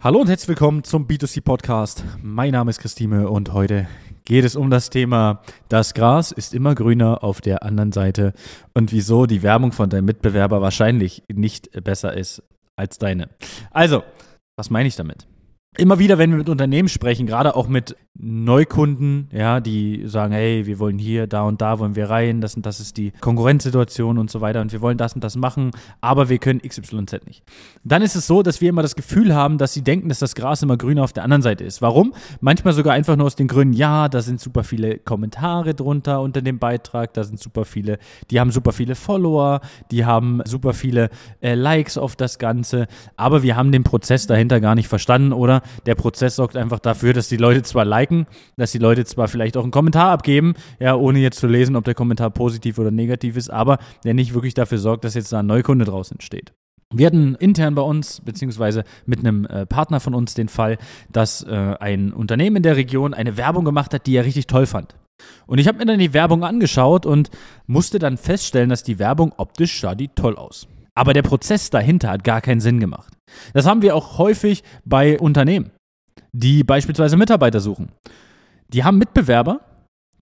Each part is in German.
Hallo und herzlich willkommen zum B2C Podcast. Mein Name ist Christine und heute geht es um das Thema, das Gras ist immer grüner auf der anderen Seite und wieso die Werbung von deinem Mitbewerber wahrscheinlich nicht besser ist als deine. Also, was meine ich damit? Immer wieder, wenn wir mit Unternehmen sprechen, gerade auch mit Neukunden, ja, die sagen, hey, wir wollen hier, da und da wollen wir rein, das und das ist die Konkurrenzsituation und so weiter und wir wollen das und das machen, aber wir können XYZ nicht. Dann ist es so, dass wir immer das Gefühl haben, dass sie denken, dass das Gras immer grüner auf der anderen Seite ist. Warum? Manchmal sogar einfach nur aus den Gründen, ja, da sind super viele Kommentare drunter unter dem Beitrag, da sind super viele, die haben super viele Follower, die haben super viele äh, Likes auf das Ganze, aber wir haben den Prozess dahinter gar nicht verstanden oder der Prozess sorgt einfach dafür, dass die Leute zwar liken, dass die Leute zwar vielleicht auch einen Kommentar abgeben, ja, ohne jetzt zu lesen, ob der Kommentar positiv oder negativ ist, aber der nicht wirklich dafür sorgt, dass jetzt da ein Neukunde draus entsteht. Wir hatten intern bei uns, beziehungsweise mit einem äh, Partner von uns, den Fall, dass äh, ein Unternehmen in der Region eine Werbung gemacht hat, die er richtig toll fand. Und ich habe mir dann die Werbung angeschaut und musste dann feststellen, dass die Werbung optisch sah die toll aus. Aber der Prozess dahinter hat gar keinen Sinn gemacht. Das haben wir auch häufig bei Unternehmen, die beispielsweise Mitarbeiter suchen. Die haben Mitbewerber,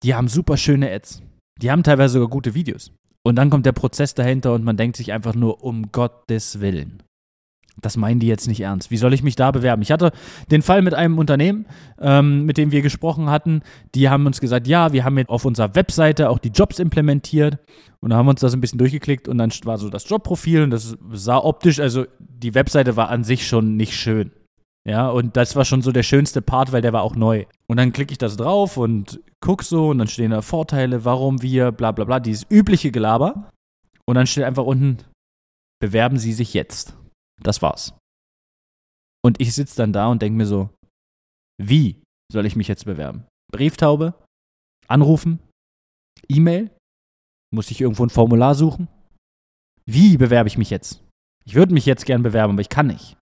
die haben super schöne Ads. Die haben teilweise sogar gute Videos. Und dann kommt der Prozess dahinter und man denkt sich einfach nur, um Gottes Willen das meinen die jetzt nicht ernst. Wie soll ich mich da bewerben? Ich hatte den Fall mit einem Unternehmen, ähm, mit dem wir gesprochen hatten. Die haben uns gesagt, ja, wir haben jetzt auf unserer Webseite auch die Jobs implementiert. Und da haben wir uns das ein bisschen durchgeklickt und dann war so das Jobprofil und das sah optisch, also die Webseite war an sich schon nicht schön. Ja, und das war schon so der schönste Part, weil der war auch neu. Und dann klicke ich das drauf und guck so und dann stehen da Vorteile, warum wir, bla bla bla, dieses übliche Gelaber. Und dann steht einfach unten, bewerben Sie sich jetzt. Das war's. Und ich sitze dann da und denke mir so, wie soll ich mich jetzt bewerben? Brieftaube? Anrufen? E-Mail? Muss ich irgendwo ein Formular suchen? Wie bewerbe ich mich jetzt? Ich würde mich jetzt gern bewerben, aber ich kann nicht.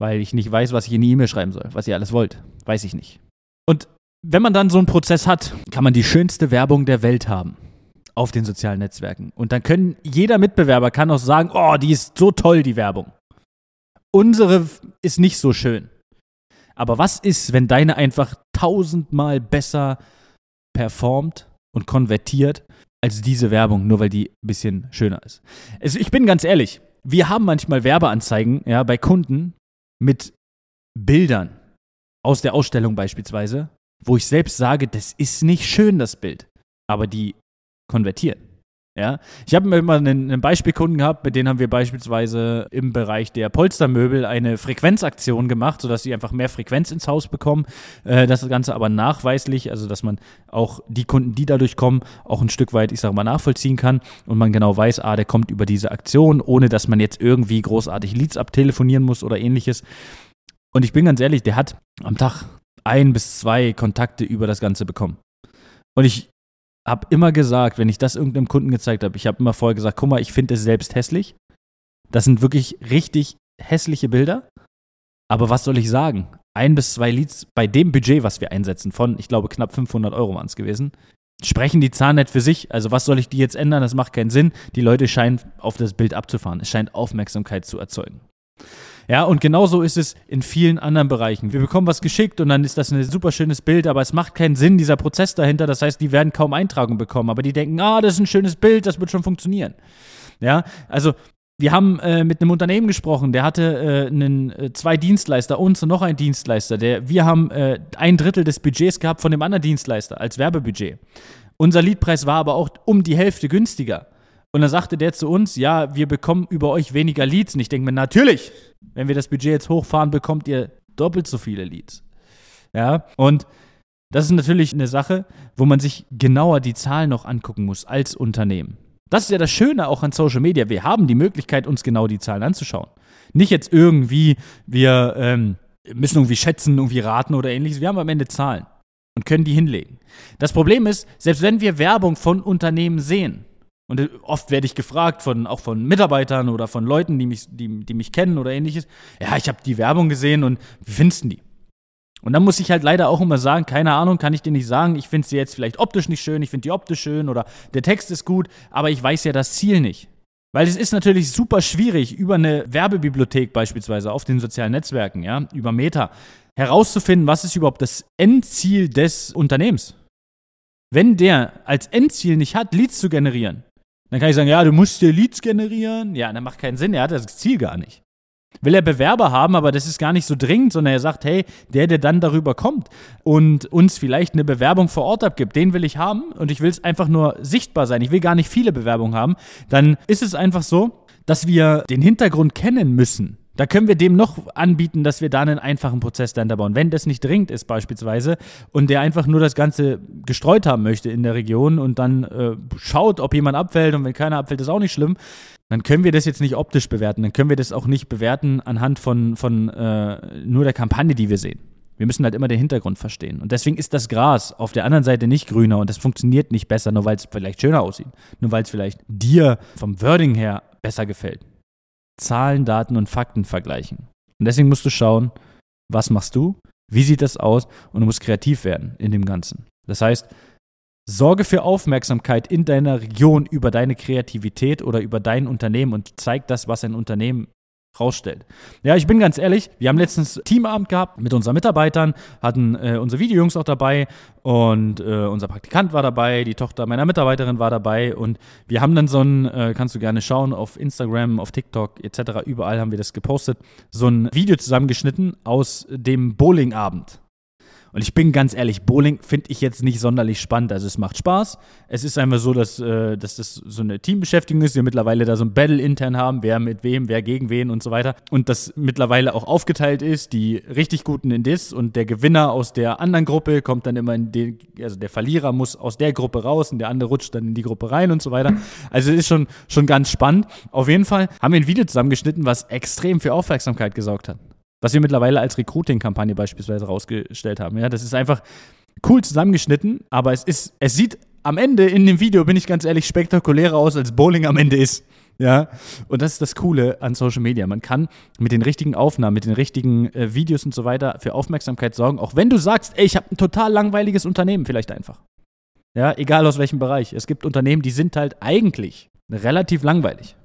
Weil ich nicht weiß, was ich in die E-Mail schreiben soll, was ihr alles wollt. Weiß ich nicht. Und wenn man dann so einen Prozess hat, kann man die schönste Werbung der Welt haben auf den sozialen Netzwerken. Und dann können jeder Mitbewerber kann auch sagen, oh, die ist so toll, die Werbung. Unsere ist nicht so schön. Aber was ist, wenn deine einfach tausendmal besser performt und konvertiert als diese Werbung, nur weil die ein bisschen schöner ist? Also ich bin ganz ehrlich, wir haben manchmal Werbeanzeigen ja, bei Kunden mit Bildern aus der Ausstellung beispielsweise, wo ich selbst sage, das ist nicht schön, das Bild. Aber die konvertieren. Ja, ich habe immer einen, einen Beispielkunden gehabt, mit denen haben wir beispielsweise im Bereich der Polstermöbel eine Frequenzaktion gemacht, sodass sie einfach mehr Frequenz ins Haus bekommen. Äh, das Ganze aber nachweislich, also dass man auch die Kunden, die dadurch kommen, auch ein Stück weit, ich sage mal, nachvollziehen kann und man genau weiß, ah, der kommt über diese Aktion, ohne dass man jetzt irgendwie großartig Leads abtelefonieren muss oder ähnliches. Und ich bin ganz ehrlich, der hat am Tag ein bis zwei Kontakte über das Ganze bekommen. Und ich habe immer gesagt, wenn ich das irgendeinem Kunden gezeigt habe, ich habe immer vorher gesagt, guck mal, ich finde es selbst hässlich. Das sind wirklich richtig hässliche Bilder. Aber was soll ich sagen? Ein bis zwei Leads bei dem Budget, was wir einsetzen, von, ich glaube, knapp 500 Euro waren es gewesen, sprechen die Zahlen nicht für sich. Also was soll ich die jetzt ändern? Das macht keinen Sinn. Die Leute scheinen auf das Bild abzufahren. Es scheint Aufmerksamkeit zu erzeugen. Ja, und genauso ist es in vielen anderen Bereichen. Wir bekommen was geschickt und dann ist das ein super schönes Bild, aber es macht keinen Sinn, dieser Prozess dahinter. Das heißt, die werden kaum Eintragung bekommen, aber die denken, ah, das ist ein schönes Bild, das wird schon funktionieren. Ja, also wir haben äh, mit einem Unternehmen gesprochen, der hatte äh, einen, äh, zwei Dienstleister, uns und noch ein Dienstleister. Der, wir haben äh, ein Drittel des Budgets gehabt von dem anderen Dienstleister als Werbebudget. Unser Liedpreis war aber auch um die Hälfte günstiger. Und dann sagte der zu uns, ja, wir bekommen über euch weniger Leads. Und ich denke mir, natürlich, wenn wir das Budget jetzt hochfahren, bekommt ihr doppelt so viele Leads. Ja, und das ist natürlich eine Sache, wo man sich genauer die Zahlen noch angucken muss als Unternehmen. Das ist ja das Schöne auch an Social Media. Wir haben die Möglichkeit, uns genau die Zahlen anzuschauen. Nicht jetzt irgendwie, wir ähm, müssen irgendwie schätzen, irgendwie raten oder ähnliches. Wir haben am Ende Zahlen und können die hinlegen. Das Problem ist, selbst wenn wir Werbung von Unternehmen sehen, und äh, oft werde ich gefragt, von, auch von Mitarbeitern oder von Leuten, die mich, die, die mich kennen oder ähnliches. Ja, ich habe die Werbung gesehen und wie findest du die? Und dann muss ich halt leider auch immer sagen, keine Ahnung, kann ich dir nicht sagen, ich finde sie jetzt vielleicht optisch nicht schön, ich finde die optisch schön oder der Text ist gut, aber ich weiß ja das Ziel nicht. Weil es ist natürlich super schwierig, über eine Werbebibliothek beispielsweise auf den sozialen Netzwerken, ja, über Meta, herauszufinden, was ist überhaupt das Endziel des Unternehmens. Wenn der als Endziel nicht hat, Leads zu generieren, dann kann ich sagen, ja, du musst dir Leads generieren. Ja, dann macht keinen Sinn, er hat das Ziel gar nicht. Will er Bewerber haben, aber das ist gar nicht so dringend, sondern er sagt, hey, der, der dann darüber kommt und uns vielleicht eine Bewerbung vor Ort abgibt, den will ich haben und ich will es einfach nur sichtbar sein. Ich will gar nicht viele Bewerbungen haben. Dann ist es einfach so, dass wir den Hintergrund kennen müssen. Da können wir dem noch anbieten, dass wir da einen einfachen Prozess dahinter bauen. Wenn das nicht dringend ist beispielsweise und der einfach nur das Ganze gestreut haben möchte in der Region und dann äh, schaut, ob jemand abfällt und wenn keiner abfällt, ist auch nicht schlimm, dann können wir das jetzt nicht optisch bewerten. Dann können wir das auch nicht bewerten anhand von, von äh, nur der Kampagne, die wir sehen. Wir müssen halt immer den Hintergrund verstehen. Und deswegen ist das Gras auf der anderen Seite nicht grüner und das funktioniert nicht besser, nur weil es vielleicht schöner aussieht. Nur weil es vielleicht dir vom Wording her besser gefällt. Zahlen, Daten und Fakten vergleichen. Und deswegen musst du schauen, was machst du, wie sieht das aus und du musst kreativ werden in dem Ganzen. Das heißt, sorge für Aufmerksamkeit in deiner Region über deine Kreativität oder über dein Unternehmen und zeig das, was ein Unternehmen rausstellt. Ja, ich bin ganz ehrlich, wir haben letztens Teamabend gehabt mit unseren Mitarbeitern, hatten äh, unsere Videojungs auch dabei und äh, unser Praktikant war dabei, die Tochter meiner Mitarbeiterin war dabei und wir haben dann so ein, äh, kannst du gerne schauen, auf Instagram, auf TikTok etc., überall haben wir das gepostet, so ein Video zusammengeschnitten aus dem Bowlingabend. Und ich bin ganz ehrlich, Bowling finde ich jetzt nicht sonderlich spannend. Also es macht Spaß. Es ist einfach so, dass, äh, dass das so eine Teambeschäftigung ist. Wir mittlerweile da so ein Battle intern haben, wer mit wem, wer gegen wen und so weiter. Und das mittlerweile auch aufgeteilt ist, die richtig Guten in Dis und der Gewinner aus der anderen Gruppe kommt dann immer in den, also der Verlierer muss aus der Gruppe raus und der andere rutscht dann in die Gruppe rein und so weiter. Also es ist schon, schon ganz spannend. Auf jeden Fall haben wir ein Video zusammengeschnitten, was extrem für Aufmerksamkeit gesorgt hat. Was wir mittlerweile als Recruiting-Kampagne beispielsweise rausgestellt haben. Ja, das ist einfach cool zusammengeschnitten, aber es ist, es sieht am Ende in dem Video, bin ich ganz ehrlich, spektakulärer aus, als Bowling am Ende ist. Ja, und das ist das Coole an Social Media. Man kann mit den richtigen Aufnahmen, mit den richtigen äh, Videos und so weiter für Aufmerksamkeit sorgen, auch wenn du sagst, ey, ich habe ein total langweiliges Unternehmen, vielleicht einfach. Ja, egal aus welchem Bereich. Es gibt Unternehmen, die sind halt eigentlich relativ langweilig.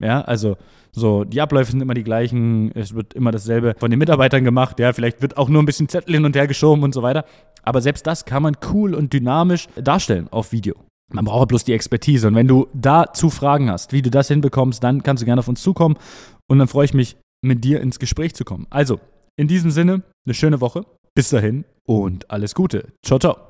Ja, also so, die Abläufe sind immer die gleichen, es wird immer dasselbe von den Mitarbeitern gemacht, ja, vielleicht wird auch nur ein bisschen Zettel hin und her geschoben und so weiter. Aber selbst das kann man cool und dynamisch darstellen auf Video. Man braucht bloß die Expertise. Und wenn du dazu Fragen hast, wie du das hinbekommst, dann kannst du gerne auf uns zukommen. Und dann freue ich mich, mit dir ins Gespräch zu kommen. Also, in diesem Sinne, eine schöne Woche. Bis dahin und alles Gute. Ciao, ciao.